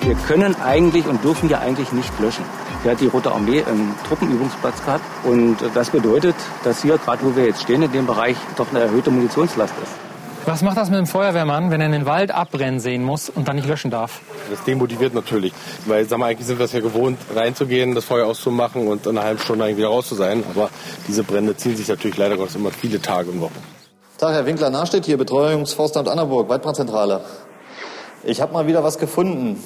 Wir können eigentlich und dürfen ja eigentlich nicht löschen. Hier hat die Rote Armee einen Truppenübungsplatz gehabt und das bedeutet, dass hier, gerade wo wir jetzt stehen, in dem Bereich doch eine erhöhte Munitionslast ist. Was macht das mit dem Feuerwehrmann, wenn er den Wald abbrennen sehen muss und dann nicht löschen darf? Das demotiviert natürlich, weil sagen wir, eigentlich sind wir es ja gewohnt, reinzugehen, das Feuer auszumachen und in einer halben Stunde eigentlich wieder raus zu sein. Aber diese Brände ziehen sich natürlich leider Gottes immer viele Tage im Wochen. Tag, Herr Winkler, nachsteht hier, Betreuungsforstamt Annaburg, Waldbrandzentrale. Ich habe mal wieder was gefunden.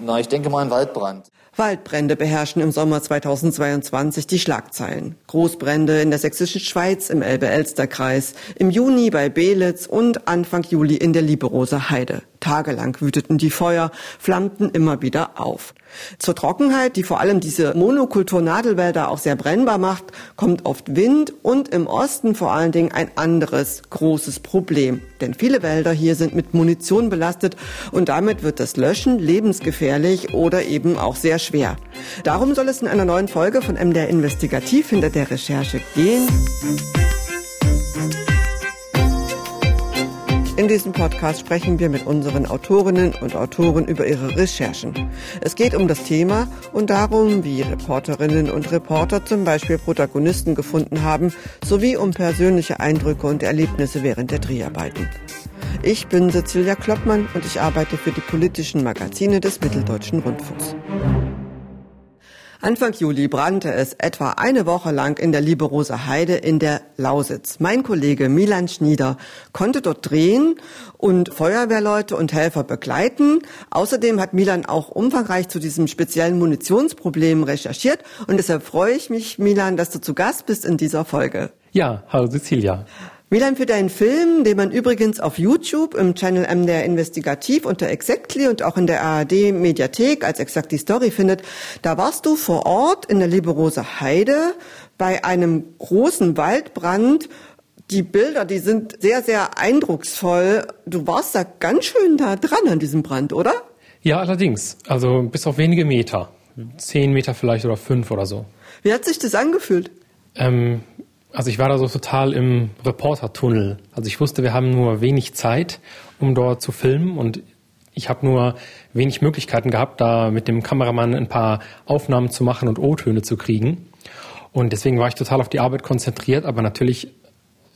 Na, ich denke mal ein Waldbrand. Waldbrände beherrschen im Sommer 2022 die Schlagzeilen. Großbrände in der sächsischen Schweiz im Elbe-Elster-Kreis, im Juni bei Belitz und Anfang Juli in der Liberoser Heide. Tagelang wüteten die Feuer, flammten immer wieder auf. Zur Trockenheit, die vor allem diese Monokultur Nadelwälder auch sehr brennbar macht, kommt oft Wind und im Osten vor allen Dingen ein anderes großes Problem. Denn viele Wälder hier sind mit Munition belastet und damit wird das Löschen lebensgefährlich oder eben auch sehr schwer. Darum soll es in einer neuen Folge von MDR Investigativ hinter der Recherche gehen. In diesem Podcast sprechen wir mit unseren Autorinnen und Autoren über ihre Recherchen. Es geht um das Thema und darum, wie Reporterinnen und Reporter zum Beispiel Protagonisten gefunden haben, sowie um persönliche Eindrücke und Erlebnisse während der Dreharbeiten. Ich bin Cecilia Kloppmann und ich arbeite für die politischen Magazine des Mitteldeutschen Rundfunks. Anfang Juli brannte es etwa eine Woche lang in der Liberoser Heide in der Lausitz. Mein Kollege Milan Schnieder konnte dort drehen und Feuerwehrleute und Helfer begleiten. Außerdem hat Milan auch umfangreich zu diesem speziellen Munitionsproblem recherchiert und deshalb freue ich mich, Milan, dass du zu Gast bist in dieser Folge. Ja, hallo Cecilia. Milan, für deinen Film, den man übrigens auf YouTube im Channel MDR Investigativ unter Exactly und auch in der ARD Mediathek als Exactly Story findet, da warst du vor Ort in der Liberose Heide bei einem großen Waldbrand. Die Bilder, die sind sehr, sehr eindrucksvoll. Du warst da ganz schön da dran an diesem Brand, oder? Ja, allerdings. Also bis auf wenige Meter. Zehn Meter vielleicht oder fünf oder so. Wie hat sich das angefühlt? Ähm, also ich war da so total im Reportertunnel. Also ich wusste, wir haben nur wenig Zeit, um dort zu filmen und ich habe nur wenig Möglichkeiten gehabt, da mit dem Kameramann ein paar Aufnahmen zu machen und O-Töne zu kriegen. Und deswegen war ich total auf die Arbeit konzentriert, aber natürlich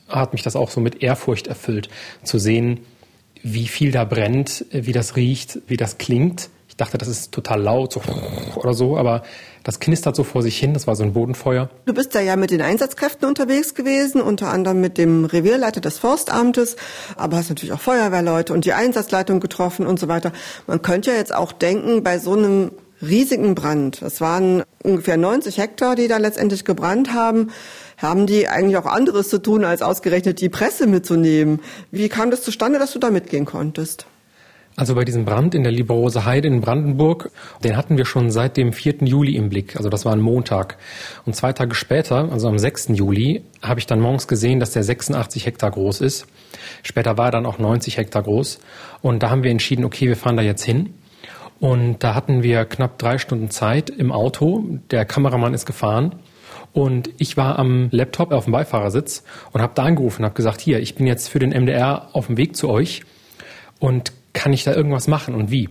hat mich das auch so mit Ehrfurcht erfüllt, zu sehen, wie viel da brennt, wie das riecht, wie das klingt. Ich dachte, das ist total laut so oder so, aber das knistert so vor sich hin. Das war so ein Bodenfeuer. Du bist da ja mit den Einsatzkräften unterwegs gewesen, unter anderem mit dem Revierleiter des Forstamtes, aber hast natürlich auch Feuerwehrleute und die Einsatzleitung getroffen und so weiter. Man könnte ja jetzt auch denken, bei so einem riesigen Brand, das waren ungefähr 90 Hektar, die da letztendlich gebrannt haben, haben die eigentlich auch anderes zu tun, als ausgerechnet die Presse mitzunehmen. Wie kam das zustande, dass du da mitgehen konntest? Also bei diesem Brand in der Liberose Heide in Brandenburg, den hatten wir schon seit dem 4. Juli im Blick. Also das war ein Montag. Und zwei Tage später, also am 6. Juli, habe ich dann morgens gesehen, dass der 86 Hektar groß ist. Später war er dann auch 90 Hektar groß. Und da haben wir entschieden, okay, wir fahren da jetzt hin. Und da hatten wir knapp drei Stunden Zeit im Auto. Der Kameramann ist gefahren. Und ich war am Laptop auf dem Beifahrersitz und habe da angerufen und habe gesagt, hier, ich bin jetzt für den MDR auf dem Weg zu euch und kann ich da irgendwas machen und wie?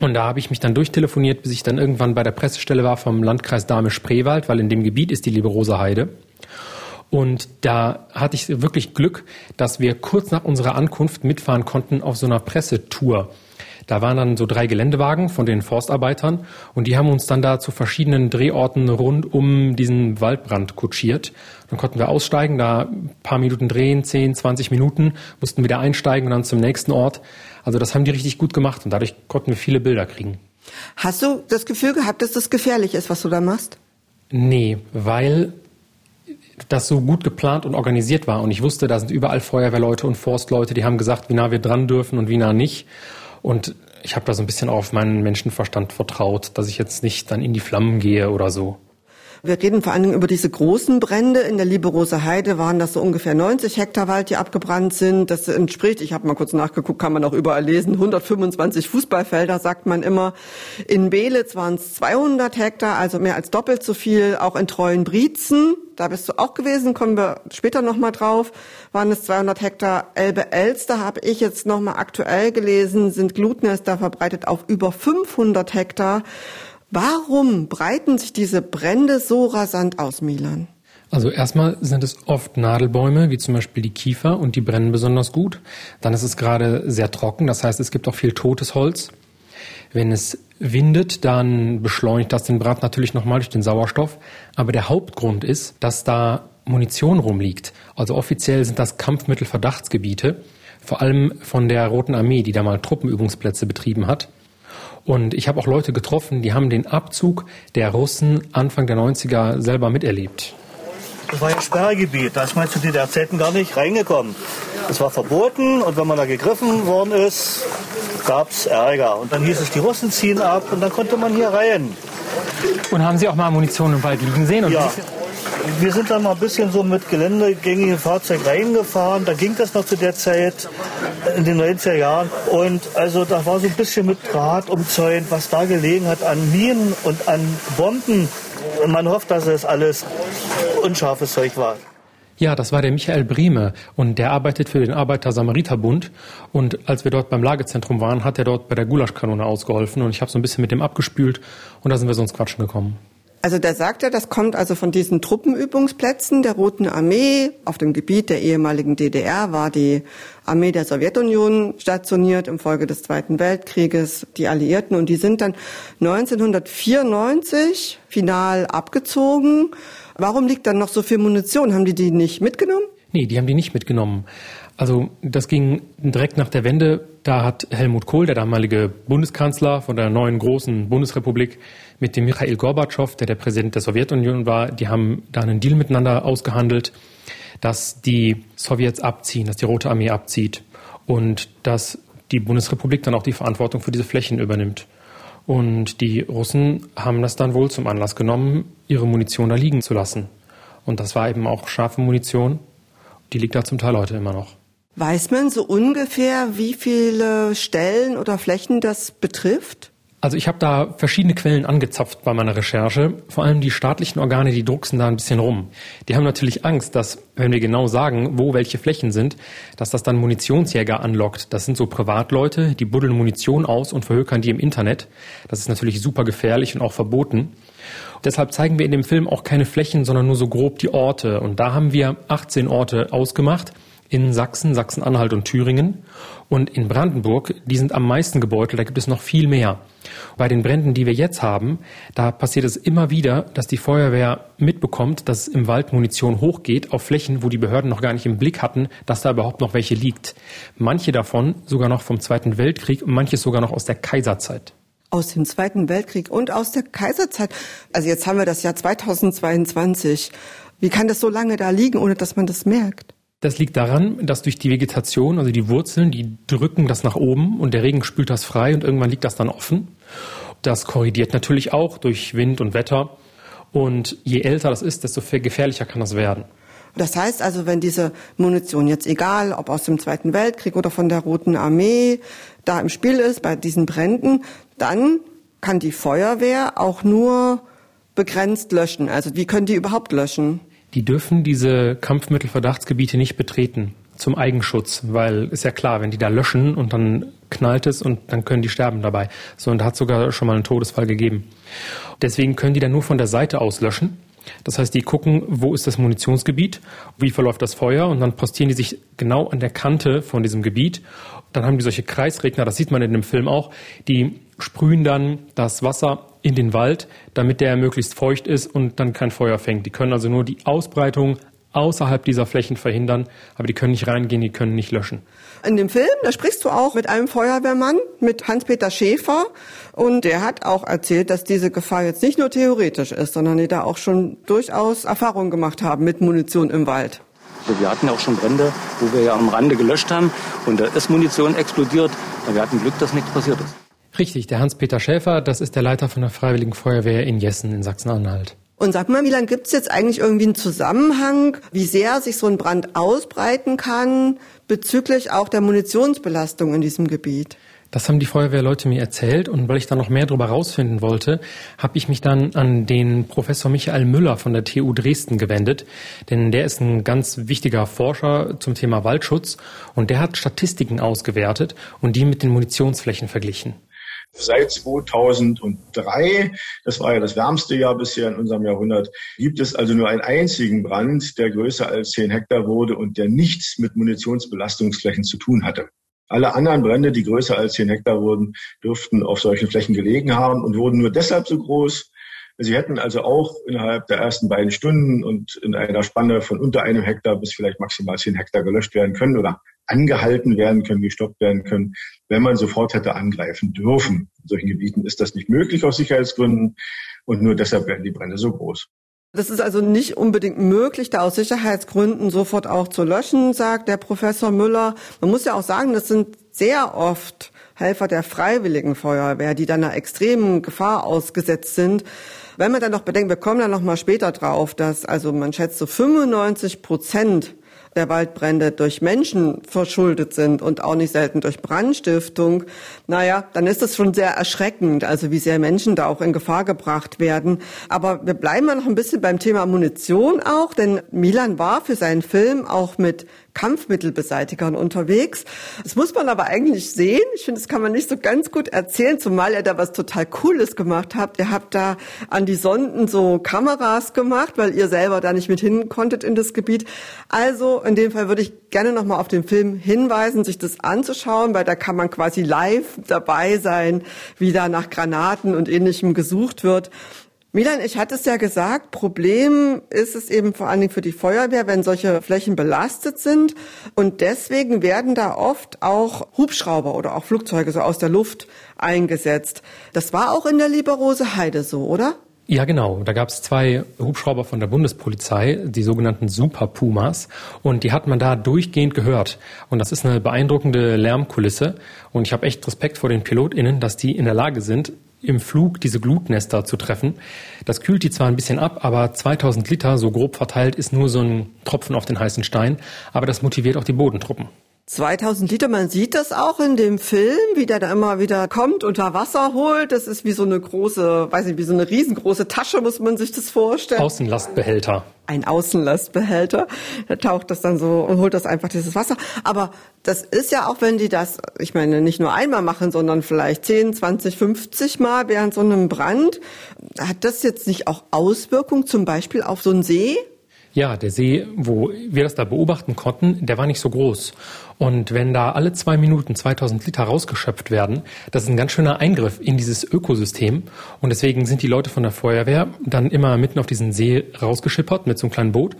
Und da habe ich mich dann durchtelefoniert, bis ich dann irgendwann bei der Pressestelle war vom Landkreis Dahme-Spreewald, weil in dem Gebiet ist die Liberose Heide. Und da hatte ich wirklich Glück, dass wir kurz nach unserer Ankunft mitfahren konnten auf so einer Pressetour. Da waren dann so drei Geländewagen von den Forstarbeitern und die haben uns dann da zu verschiedenen Drehorten rund um diesen Waldbrand kutschiert. Dann konnten wir aussteigen, da ein paar Minuten drehen, 10, 20 Minuten, mussten wieder einsteigen und dann zum nächsten Ort. Also das haben die richtig gut gemacht und dadurch konnten wir viele Bilder kriegen. Hast du das Gefühl gehabt, dass das gefährlich ist, was du da machst? Nee, weil das so gut geplant und organisiert war und ich wusste, da sind überall Feuerwehrleute und Forstleute, die haben gesagt, wie nah wir dran dürfen und wie nah nicht. Und ich habe da so ein bisschen auf meinen Menschenverstand vertraut, dass ich jetzt nicht dann in die Flammen gehe oder so. Wir reden vor allen Dingen über diese großen Brände. In der Liberose Heide waren das so ungefähr 90 Hektar Wald, die abgebrannt sind. Das entspricht, ich habe mal kurz nachgeguckt, kann man auch überall lesen, 125 Fußballfelder, sagt man immer. In Belitz waren es 200 Hektar, also mehr als doppelt so viel. Auch in Treuenbrietzen, da bist du auch gewesen, kommen wir später nochmal drauf, waren es 200 Hektar. Elbe-Elster habe ich jetzt nochmal aktuell gelesen, sind Glutnester verbreitet auf über 500 Hektar. Warum breiten sich diese Brände so rasant aus, Milan? Also erstmal sind es oft Nadelbäume, wie zum Beispiel die Kiefer, und die brennen besonders gut. Dann ist es gerade sehr trocken, das heißt, es gibt auch viel totes Holz. Wenn es windet, dann beschleunigt das den Brand natürlich nochmal durch den Sauerstoff. Aber der Hauptgrund ist, dass da Munition rumliegt. Also offiziell sind das Kampfmittelverdachtsgebiete, vor allem von der Roten Armee, die da mal Truppenübungsplätze betrieben hat. Und ich habe auch Leute getroffen, die haben den Abzug der Russen Anfang der 90er selber miterlebt. Das war ein Sperrgebiet, da ist man zu DDR-Zeiten gar nicht reingekommen. Es war verboten und wenn man da gegriffen worden ist, gab es Ärger. Und dann hieß es, die Russen ziehen ab und dann konnte man hier rein. Und haben Sie auch mal Munition im Wald liegen sehen? ja. Wir sind dann mal ein bisschen so mit geländegängigen Fahrzeugen reingefahren. Da ging das noch zu der Zeit in den 90er Jahren. Und also da war so ein bisschen mit Draht umzäunt, was da gelegen hat an Minen und an Bomben. Und man hofft, dass es alles unscharfes Zeug war. Ja, das war der Michael Brehme und der arbeitet für den Arbeiter-Samariter-Bund. Und als wir dort beim Lagezentrum waren, hat er dort bei der Gulaschkanone ausgeholfen und ich habe so ein bisschen mit dem abgespült und da sind wir so ins Quatschen gekommen. Also der sagt ja, das kommt also von diesen Truppenübungsplätzen der Roten Armee. Auf dem Gebiet der ehemaligen DDR war die Armee der Sowjetunion stationiert im Folge des Zweiten Weltkrieges, die Alliierten. Und die sind dann 1994 final abgezogen. Warum liegt dann noch so viel Munition? Haben die die nicht mitgenommen? Nee, die haben die nicht mitgenommen. Also das ging direkt nach der Wende. Da hat Helmut Kohl, der damalige Bundeskanzler von der neuen großen Bundesrepublik, mit dem Michail Gorbatschow, der der Präsident der Sowjetunion war, die haben da einen Deal miteinander ausgehandelt, dass die Sowjets abziehen, dass die Rote Armee abzieht und dass die Bundesrepublik dann auch die Verantwortung für diese Flächen übernimmt. Und die Russen haben das dann wohl zum Anlass genommen, ihre Munition da liegen zu lassen. Und das war eben auch scharfe Munition. Die liegt da zum Teil heute immer noch. Weiß man so ungefähr, wie viele Stellen oder Flächen das betrifft? Also ich habe da verschiedene Quellen angezapft bei meiner Recherche. Vor allem die staatlichen Organe, die drucksen da ein bisschen rum. Die haben natürlich Angst, dass, wenn wir genau sagen, wo welche Flächen sind, dass das dann Munitionsjäger anlockt. Das sind so Privatleute, die buddeln Munition aus und verhökern die im Internet. Das ist natürlich super gefährlich und auch verboten. Deshalb zeigen wir in dem Film auch keine Flächen, sondern nur so grob die Orte. Und da haben wir 18 Orte ausgemacht in Sachsen, Sachsen-Anhalt und Thüringen. Und in Brandenburg, die sind am meisten gebeutelt, da gibt es noch viel mehr. Bei den Bränden, die wir jetzt haben, da passiert es immer wieder, dass die Feuerwehr mitbekommt, dass im Wald Munition hochgeht auf Flächen, wo die Behörden noch gar nicht im Blick hatten, dass da überhaupt noch welche liegt. Manche davon sogar noch vom Zweiten Weltkrieg und manches sogar noch aus der Kaiserzeit aus dem Zweiten Weltkrieg und aus der Kaiserzeit. Also jetzt haben wir das Jahr 2022. Wie kann das so lange da liegen, ohne dass man das merkt? Das liegt daran, dass durch die Vegetation, also die Wurzeln, die drücken das nach oben und der Regen spült das frei und irgendwann liegt das dann offen. Das korrigiert natürlich auch durch Wind und Wetter. Und je älter das ist, desto gefährlicher kann das werden. Das heißt also, wenn diese Munition jetzt egal, ob aus dem Zweiten Weltkrieg oder von der Roten Armee da im Spiel ist bei diesen Bränden, dann kann die Feuerwehr auch nur begrenzt löschen. Also wie können die überhaupt löschen? Die dürfen diese Kampfmittelverdachtsgebiete nicht betreten zum Eigenschutz, weil ist ja klar, wenn die da löschen und dann knallt es und dann können die sterben dabei. So, und da hat sogar schon mal einen Todesfall gegeben. Deswegen können die dann nur von der Seite aus löschen. Das heißt, die gucken, wo ist das Munitionsgebiet, wie verläuft das Feuer und dann postieren die sich genau an der Kante von diesem Gebiet. Dann haben die solche Kreisregner, das sieht man in dem Film auch, die sprühen dann das Wasser in den Wald, damit der möglichst feucht ist und dann kein Feuer fängt. Die können also nur die Ausbreitung außerhalb dieser Flächen verhindern, aber die können nicht reingehen, die können nicht löschen. In dem Film, da sprichst du auch mit einem Feuerwehrmann, mit Hans-Peter Schäfer, und der hat auch erzählt, dass diese Gefahr jetzt nicht nur theoretisch ist, sondern die da auch schon durchaus Erfahrungen gemacht haben mit Munition im Wald. Also wir hatten ja auch schon Brände, wo wir ja am Rande gelöscht haben und da ist Munition explodiert. Und wir hatten Glück, dass nichts passiert ist. Richtig, der Hans-Peter Schäfer, das ist der Leiter von der Freiwilligen Feuerwehr in Jessen in Sachsen-Anhalt. Und sag mal, Milan, gibt es jetzt eigentlich irgendwie einen Zusammenhang, wie sehr sich so ein Brand ausbreiten kann bezüglich auch der Munitionsbelastung in diesem Gebiet? Das haben die Feuerwehrleute mir erzählt und weil ich da noch mehr darüber rausfinden wollte, habe ich mich dann an den Professor Michael Müller von der TU Dresden gewendet, denn der ist ein ganz wichtiger Forscher zum Thema Waldschutz und der hat Statistiken ausgewertet und die mit den Munitionsflächen verglichen. Seit 2003, das war ja das wärmste Jahr bisher in unserem Jahrhundert, gibt es also nur einen einzigen Brand, der größer als 10 Hektar wurde und der nichts mit Munitionsbelastungsflächen zu tun hatte. Alle anderen Brände, die größer als 10 Hektar wurden, dürften auf solchen Flächen gelegen haben und wurden nur deshalb so groß. Sie hätten also auch innerhalb der ersten beiden Stunden und in einer Spanne von unter einem Hektar bis vielleicht maximal 10 Hektar gelöscht werden können oder angehalten werden können, gestoppt werden können, wenn man sofort hätte angreifen dürfen. In solchen Gebieten ist das nicht möglich aus Sicherheitsgründen und nur deshalb werden die Brände so groß. Das ist also nicht unbedingt möglich, da aus Sicherheitsgründen sofort auch zu löschen, sagt der Professor Müller. Man muss ja auch sagen, das sind sehr oft Helfer der Freiwilligen Feuerwehr, die dann einer extremen Gefahr ausgesetzt sind. Wenn man dann noch bedenkt, wir kommen dann noch mal später drauf, dass also man schätzt so 95 Prozent der Waldbrände durch Menschen verschuldet sind und auch nicht selten durch Brandstiftung, naja, dann ist das schon sehr erschreckend, also wie sehr Menschen da auch in Gefahr gebracht werden. Aber wir bleiben mal noch ein bisschen beim Thema Munition auch, denn Milan war für seinen Film auch mit Kampfmittelbeseitigern unterwegs. Das muss man aber eigentlich sehen. Ich finde, das kann man nicht so ganz gut erzählen, zumal er da was total Cooles gemacht hat. Ihr habt da an die Sonden so Kameras gemacht, weil ihr selber da nicht mit hin konntet in das Gebiet. Also in dem Fall würde ich gerne nochmal auf den Film hinweisen, sich das anzuschauen, weil da kann man quasi live dabei sein, wie da nach Granaten und ähnlichem gesucht wird. Milan, ich hatte es ja gesagt, Problem ist es eben vor allen Dingen für die Feuerwehr, wenn solche Flächen belastet sind. Und deswegen werden da oft auch Hubschrauber oder auch Flugzeuge so aus der Luft eingesetzt. Das war auch in der Lieberose Heide so, oder? Ja, genau. Da gab es zwei Hubschrauber von der Bundespolizei, die sogenannten Super Pumas. Und die hat man da durchgehend gehört. Und das ist eine beeindruckende Lärmkulisse. Und ich habe echt Respekt vor den PilotInnen, dass die in der Lage sind, im Flug diese Glutnester zu treffen. Das kühlt die zwar ein bisschen ab, aber 2000 Liter, so grob verteilt, ist nur so ein Tropfen auf den heißen Stein. Aber das motiviert auch die Bodentruppen. 2000 Liter, man sieht das auch in dem Film, wie der da immer wieder kommt, unter Wasser holt. Das ist wie so eine große, weiß nicht, wie so eine riesengroße Tasche, muss man sich das vorstellen. Außenlastbehälter. Ein Außenlastbehälter. Da taucht das dann so und holt das einfach dieses Wasser. Aber das ist ja auch, wenn die das, ich meine, nicht nur einmal machen, sondern vielleicht 10, 20, 50 Mal während so einem Brand. Hat das jetzt nicht auch Auswirkungen zum Beispiel auf so einen See? Ja, der See, wo wir das da beobachten konnten, der war nicht so groß. Und wenn da alle zwei Minuten 2000 Liter rausgeschöpft werden, das ist ein ganz schöner Eingriff in dieses Ökosystem. Und deswegen sind die Leute von der Feuerwehr dann immer mitten auf diesen See rausgeschippert mit so einem kleinen Boot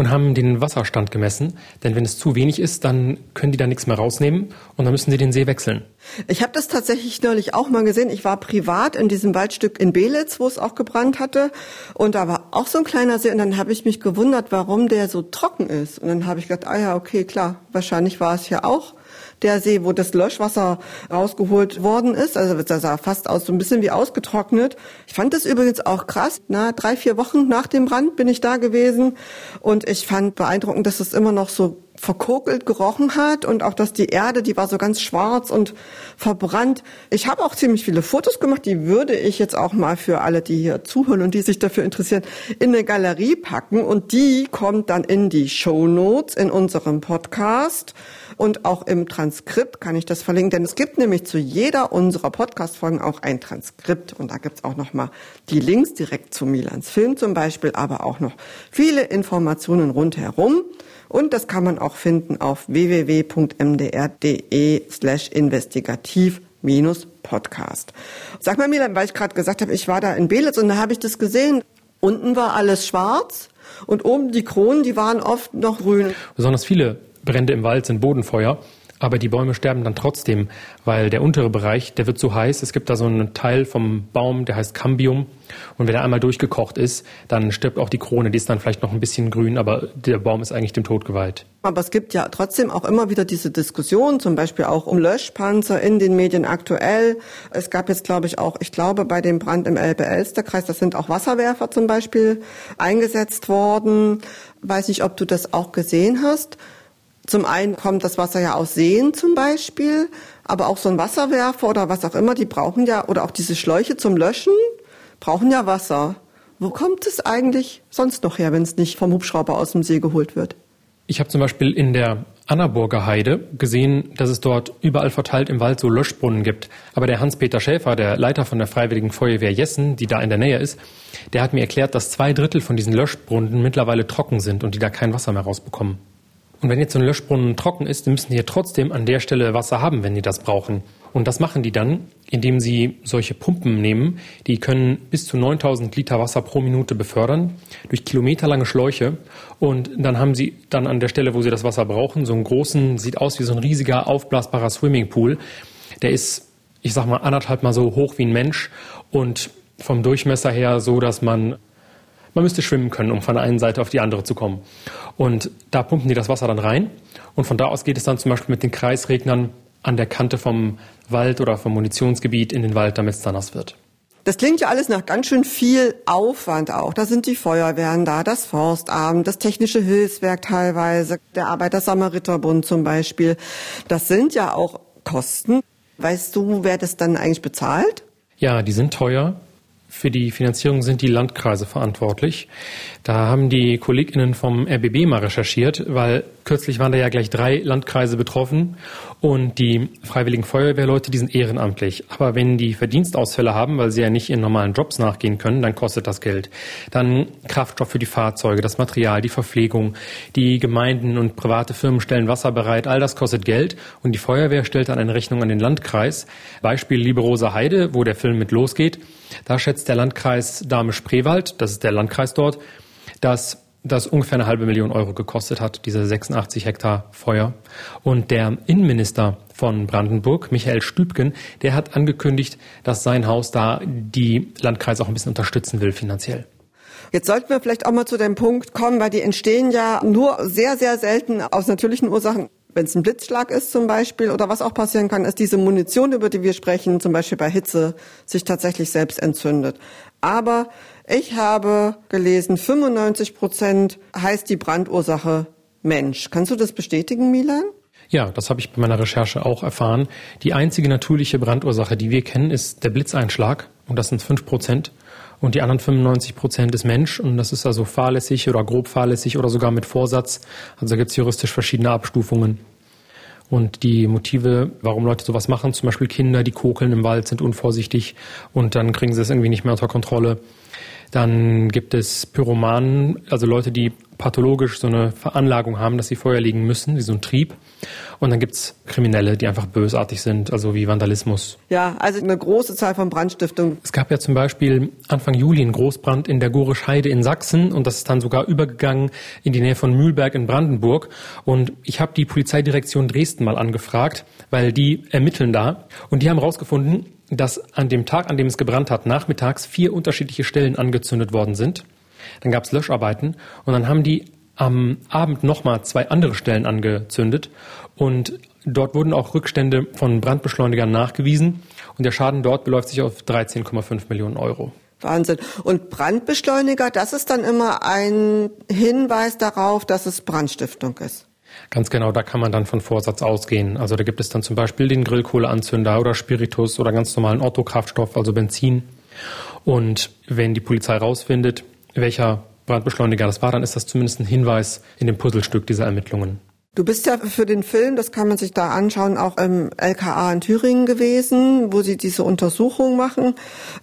und haben den Wasserstand gemessen. Denn wenn es zu wenig ist, dann können die da nichts mehr rausnehmen und dann müssen sie den See wechseln. Ich habe das tatsächlich neulich auch mal gesehen. Ich war privat in diesem Waldstück in Belitz, wo es auch gebrannt hatte. Und da war auch so ein kleiner See. Und dann habe ich mich gewundert, warum der so trocken ist. Und dann habe ich gedacht, ah ja, okay, klar, wahrscheinlich war es hier auch der See, wo das Löschwasser rausgeholt worden ist. Also das sah fast aus so ein bisschen wie ausgetrocknet. Ich fand das übrigens auch krass. Na, drei, vier Wochen nach dem Brand bin ich da gewesen und ich fand beeindruckend, dass es immer noch so verkokelt gerochen hat und auch, dass die Erde, die war so ganz schwarz und verbrannt. Ich habe auch ziemlich viele Fotos gemacht, die würde ich jetzt auch mal für alle, die hier zuhören und die sich dafür interessieren, in eine Galerie packen und die kommt dann in die Show Notes in unserem Podcast und auch im Transkript kann ich das verlinken, denn es gibt nämlich zu jeder unserer Podcast-Folgen auch ein Transkript und da gibt's auch nochmal die Links direkt zu Milans Film zum Beispiel, aber auch noch viele Informationen rundherum. Und das kann man auch finden auf www.mdr.de slash investigativ Podcast. Sag mal Milan, weil ich gerade gesagt habe, ich war da in Belitz und da habe ich das gesehen. Unten war alles schwarz und oben die Kronen, die waren oft noch grün. Besonders viele Brände im Wald sind Bodenfeuer. aber die Bäume sterben dann trotzdem, weil der untere Bereich, der wird so heiß. Es gibt da so einen Teil vom Baum, der heißt Cambium. Und wenn er einmal durchgekocht ist, dann stirbt auch die Krone. Die ist dann vielleicht noch ein bisschen grün, aber der Baum ist eigentlich dem Tod geweiht. Aber es gibt ja trotzdem auch immer wieder diese Diskussion, zum Beispiel auch um Löschpanzer in den Medien aktuell. Es gab jetzt, glaube ich, auch, ich glaube, bei dem Brand im Elbe-Elster-Kreis, da sind auch Wasserwerfer zum Beispiel eingesetzt worden. Weiß nicht, ob du das auch gesehen hast. Zum einen kommt das Wasser ja aus Seen zum Beispiel, aber auch so ein Wasserwerfer oder was auch immer, die brauchen ja, oder auch diese Schläuche zum Löschen, brauchen ja Wasser. Wo kommt es eigentlich sonst noch her, wenn es nicht vom Hubschrauber aus dem See geholt wird? Ich habe zum Beispiel in der Annaburger Heide gesehen, dass es dort überall verteilt im Wald so Löschbrunnen gibt. Aber der Hans-Peter Schäfer, der Leiter von der Freiwilligen Feuerwehr Jessen, die da in der Nähe ist, der hat mir erklärt, dass zwei Drittel von diesen Löschbrunnen mittlerweile trocken sind und die da kein Wasser mehr rausbekommen. Und wenn jetzt so ein Löschbrunnen trocken ist, dann müssen die ja trotzdem an der Stelle Wasser haben, wenn die das brauchen. Und das machen die dann, indem sie solche Pumpen nehmen. Die können bis zu 9000 Liter Wasser pro Minute befördern durch kilometerlange Schläuche. Und dann haben sie dann an der Stelle, wo sie das Wasser brauchen, so einen großen, sieht aus wie so ein riesiger aufblasbarer Swimmingpool. Der ist, ich sag mal, anderthalb mal so hoch wie ein Mensch und vom Durchmesser her so, dass man man müsste schwimmen können, um von der einen Seite auf die andere zu kommen. Und da pumpen die das Wasser dann rein. Und von da aus geht es dann zum Beispiel mit den Kreisregnern an der Kante vom Wald oder vom Munitionsgebiet in den Wald, damit es dann nass wird. Das klingt ja alles nach ganz schön viel Aufwand auch. Da sind die Feuerwehren da, das Forstamt, das Technische Hilfswerk teilweise, der Arbeiter-Samariter-Bund zum Beispiel. Das sind ja auch Kosten. Weißt du, wer das dann eigentlich bezahlt? Ja, die sind teuer. Für die Finanzierung sind die Landkreise verantwortlich. Da haben die KollegInnen vom RBB mal recherchiert, weil kürzlich waren da ja gleich drei Landkreise betroffen und die freiwilligen Feuerwehrleute, die sind ehrenamtlich. Aber wenn die Verdienstausfälle haben, weil sie ja nicht ihren normalen Jobs nachgehen können, dann kostet das Geld. Dann Kraftstoff für die Fahrzeuge, das Material, die Verpflegung. Die Gemeinden und private Firmen stellen Wasser bereit. All das kostet Geld und die Feuerwehr stellt dann eine Rechnung an den Landkreis. Beispiel Lieberoser Heide, wo der Film mit losgeht. Da schätzt der Landkreis Dahme-Spreewald, das ist der Landkreis dort, dass das ungefähr eine halbe Million Euro gekostet hat, diese 86 Hektar Feuer. Und der Innenminister von Brandenburg, Michael Stübgen, der hat angekündigt, dass sein Haus da die Landkreise auch ein bisschen unterstützen will finanziell. Jetzt sollten wir vielleicht auch mal zu dem Punkt kommen, weil die entstehen ja nur sehr, sehr selten aus natürlichen Ursachen wenn es ein Blitzschlag ist zum Beispiel oder was auch passieren kann, ist diese Munition, über die wir sprechen, zum Beispiel bei Hitze, sich tatsächlich selbst entzündet. Aber ich habe gelesen, 95 Prozent heißt die Brandursache Mensch. Kannst du das bestätigen, Milan? Ja, das habe ich bei meiner Recherche auch erfahren. Die einzige natürliche Brandursache, die wir kennen, ist der Blitzeinschlag. Und das sind fünf Prozent. Und die anderen 95 Prozent ist Mensch. Und das ist also fahrlässig oder grob fahrlässig oder sogar mit Vorsatz. Also da gibt es juristisch verschiedene Abstufungen. Und die Motive, warum Leute sowas machen, zum Beispiel Kinder, die kokeln im Wald, sind unvorsichtig und dann kriegen sie es irgendwie nicht mehr unter Kontrolle. Dann gibt es Pyromanen, also Leute, die pathologisch so eine Veranlagung haben, dass sie Feuer legen müssen, wie so ein Trieb. Und dann gibt's Kriminelle, die einfach bösartig sind, also wie Vandalismus. Ja, also eine große Zahl von Brandstiftungen. Es gab ja zum Beispiel Anfang Juli einen Großbrand in der Gorisch Heide in Sachsen und das ist dann sogar übergegangen in die Nähe von Mühlberg in Brandenburg. Und ich habe die Polizeidirektion Dresden mal angefragt, weil die ermitteln da und die haben herausgefunden, dass an dem Tag, an dem es gebrannt hat, nachmittags vier unterschiedliche Stellen angezündet worden sind. Dann gab es Löscharbeiten und dann haben die am Abend nochmal zwei andere Stellen angezündet und dort wurden auch Rückstände von Brandbeschleunigern nachgewiesen und der Schaden dort beläuft sich auf 13,5 Millionen Euro. Wahnsinn. Und Brandbeschleuniger, das ist dann immer ein Hinweis darauf, dass es Brandstiftung ist. Ganz genau, da kann man dann von Vorsatz ausgehen. Also da gibt es dann zum Beispiel den Grillkohleanzünder oder Spiritus oder ganz normalen Otto-Kraftstoff, also Benzin. Und wenn die Polizei rausfindet, welcher Brandbeschleuniger das war, dann ist das zumindest ein Hinweis in dem Puzzlestück dieser Ermittlungen. Du bist ja für den Film, das kann man sich da anschauen, auch im LKA in Thüringen gewesen, wo sie diese Untersuchung machen.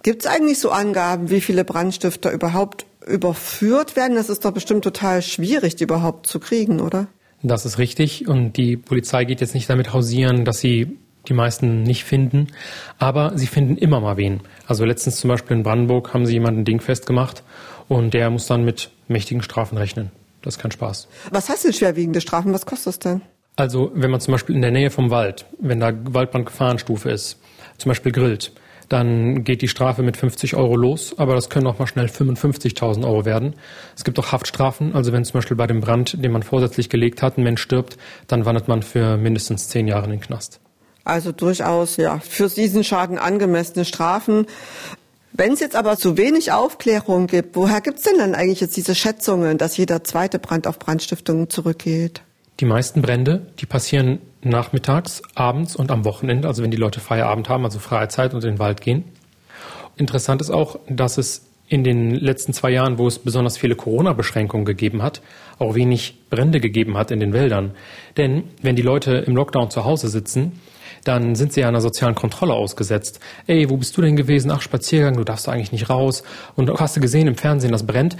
Gibt es eigentlich so Angaben, wie viele Brandstifter überhaupt überführt werden? Das ist doch bestimmt total schwierig, die überhaupt zu kriegen, oder? Das ist richtig. Und die Polizei geht jetzt nicht damit hausieren, dass sie die meisten nicht finden. Aber sie finden immer mal wen. Also letztens zum Beispiel in Brandenburg haben sie jemanden dingfest gemacht und der muss dann mit mächtigen Strafen rechnen. Das ist kein Spaß. Was heißt denn schwerwiegende Strafen? Was kostet das denn? Also wenn man zum Beispiel in der Nähe vom Wald, wenn da Waldbrandgefahrenstufe ist, zum Beispiel grillt, dann geht die Strafe mit 50 Euro los, aber das können auch mal schnell 55.000 Euro werden. Es gibt auch Haftstrafen, also wenn zum Beispiel bei dem Brand, den man vorsätzlich gelegt hat, ein Mensch stirbt, dann wandert man für mindestens zehn Jahre in den Knast. Also durchaus ja für diesen Schaden angemessene Strafen. Wenn es jetzt aber zu wenig Aufklärung gibt, woher gibt es denn dann eigentlich jetzt diese Schätzungen, dass jeder zweite Brand auf Brandstiftungen zurückgeht? Die meisten Brände, die passieren nachmittags, abends und am Wochenende, also wenn die Leute Feierabend haben, also freie Zeit und in den Wald gehen. Interessant ist auch, dass es in den letzten zwei Jahren, wo es besonders viele Corona-Beschränkungen gegeben hat, auch wenig Brände gegeben hat in den Wäldern. Denn wenn die Leute im Lockdown zu Hause sitzen, dann sind sie ja einer sozialen Kontrolle ausgesetzt. Ey, wo bist du denn gewesen? Ach, Spaziergang, du darfst eigentlich nicht raus. Und hast du gesehen im Fernsehen, das brennt.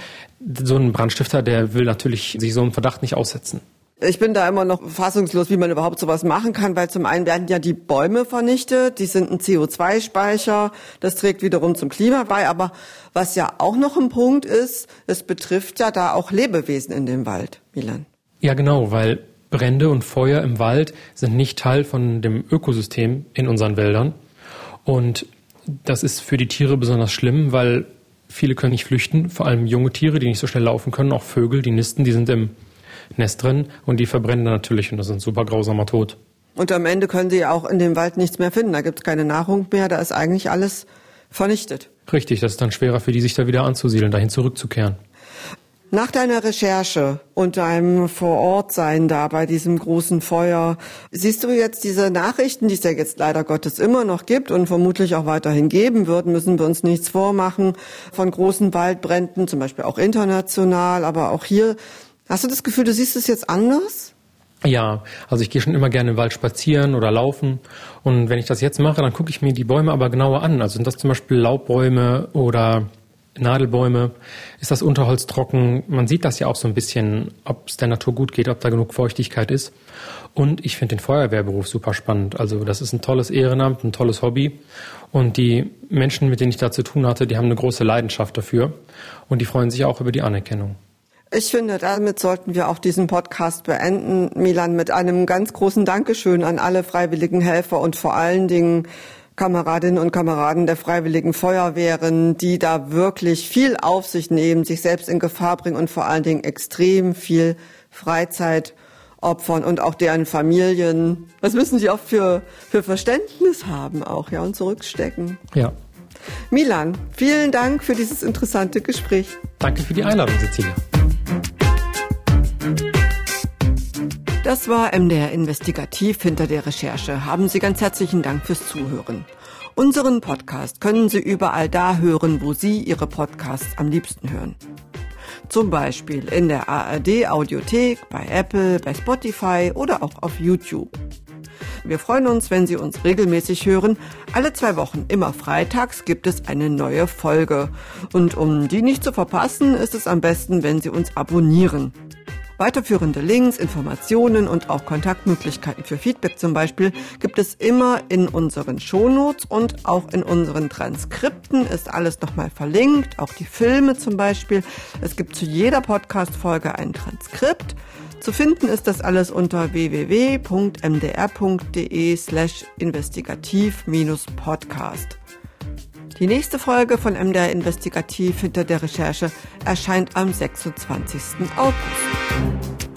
So ein Brandstifter, der will natürlich sich so einem Verdacht nicht aussetzen. Ich bin da immer noch fassungslos, wie man überhaupt sowas machen kann, weil zum einen werden ja die Bäume vernichtet, die sind ein CO2-Speicher, das trägt wiederum zum Klima bei, aber was ja auch noch ein Punkt ist, es betrifft ja da auch Lebewesen in dem Wald, Milan. Ja, genau, weil Brände und Feuer im Wald sind nicht Teil von dem Ökosystem in unseren Wäldern und das ist für die Tiere besonders schlimm, weil viele können nicht flüchten, vor allem junge Tiere, die nicht so schnell laufen können, auch Vögel, die nisten, die sind im Nest drin und die verbrennen dann natürlich und das ist ein super grausamer Tod. Und am Ende können sie auch in dem Wald nichts mehr finden. Da gibt es keine Nahrung mehr, da ist eigentlich alles vernichtet. Richtig, das ist dann schwerer für die, sich da wieder anzusiedeln, dahin zurückzukehren. Nach deiner Recherche und deinem Vorortsein da bei diesem großen Feuer, siehst du jetzt diese Nachrichten, die es ja jetzt leider Gottes immer noch gibt und vermutlich auch weiterhin geben wird, müssen wir uns nichts vormachen, von großen Waldbränden, zum Beispiel auch international, aber auch hier Hast du das Gefühl, du siehst es jetzt anders? Ja, also ich gehe schon immer gerne im Wald spazieren oder laufen. Und wenn ich das jetzt mache, dann gucke ich mir die Bäume aber genauer an. Also sind das zum Beispiel Laubbäume oder Nadelbäume? Ist das Unterholz trocken? Man sieht das ja auch so ein bisschen, ob es der Natur gut geht, ob da genug Feuchtigkeit ist. Und ich finde den Feuerwehrberuf super spannend. Also das ist ein tolles Ehrenamt, ein tolles Hobby. Und die Menschen, mit denen ich da zu tun hatte, die haben eine große Leidenschaft dafür. Und die freuen sich auch über die Anerkennung. Ich finde, damit sollten wir auch diesen Podcast beenden, Milan, mit einem ganz großen Dankeschön an alle freiwilligen Helfer und vor allen Dingen Kameradinnen und Kameraden der Freiwilligen Feuerwehren, die da wirklich viel auf sich nehmen, sich selbst in Gefahr bringen und vor allen Dingen extrem viel Freizeit opfern und auch deren Familien. Was müssen sie auch für, für Verständnis haben auch, ja, und zurückstecken. Ja. Milan, vielen Dank für dieses interessante Gespräch. Danke für die Einladung, Cecilia. Das war MDR Investigativ hinter der Recherche. Haben Sie ganz herzlichen Dank fürs Zuhören. Unseren Podcast können Sie überall da hören, wo Sie Ihre Podcasts am liebsten hören. Zum Beispiel in der ARD Audiothek, bei Apple, bei Spotify oder auch auf YouTube. Wir freuen uns, wenn Sie uns regelmäßig hören. Alle zwei Wochen, immer freitags, gibt es eine neue Folge. Und um die nicht zu verpassen, ist es am besten, wenn Sie uns abonnieren. Weiterführende Links, Informationen und auch Kontaktmöglichkeiten für Feedback zum Beispiel gibt es immer in unseren Shownotes und auch in unseren Transkripten ist alles nochmal verlinkt, auch die Filme zum Beispiel. Es gibt zu jeder Podcast-Folge ein Transkript. Zu finden ist das alles unter www.mdr.de slash investigativ-podcast. Die nächste Folge von MDR Investigativ hinter der Recherche erscheint am 26. August.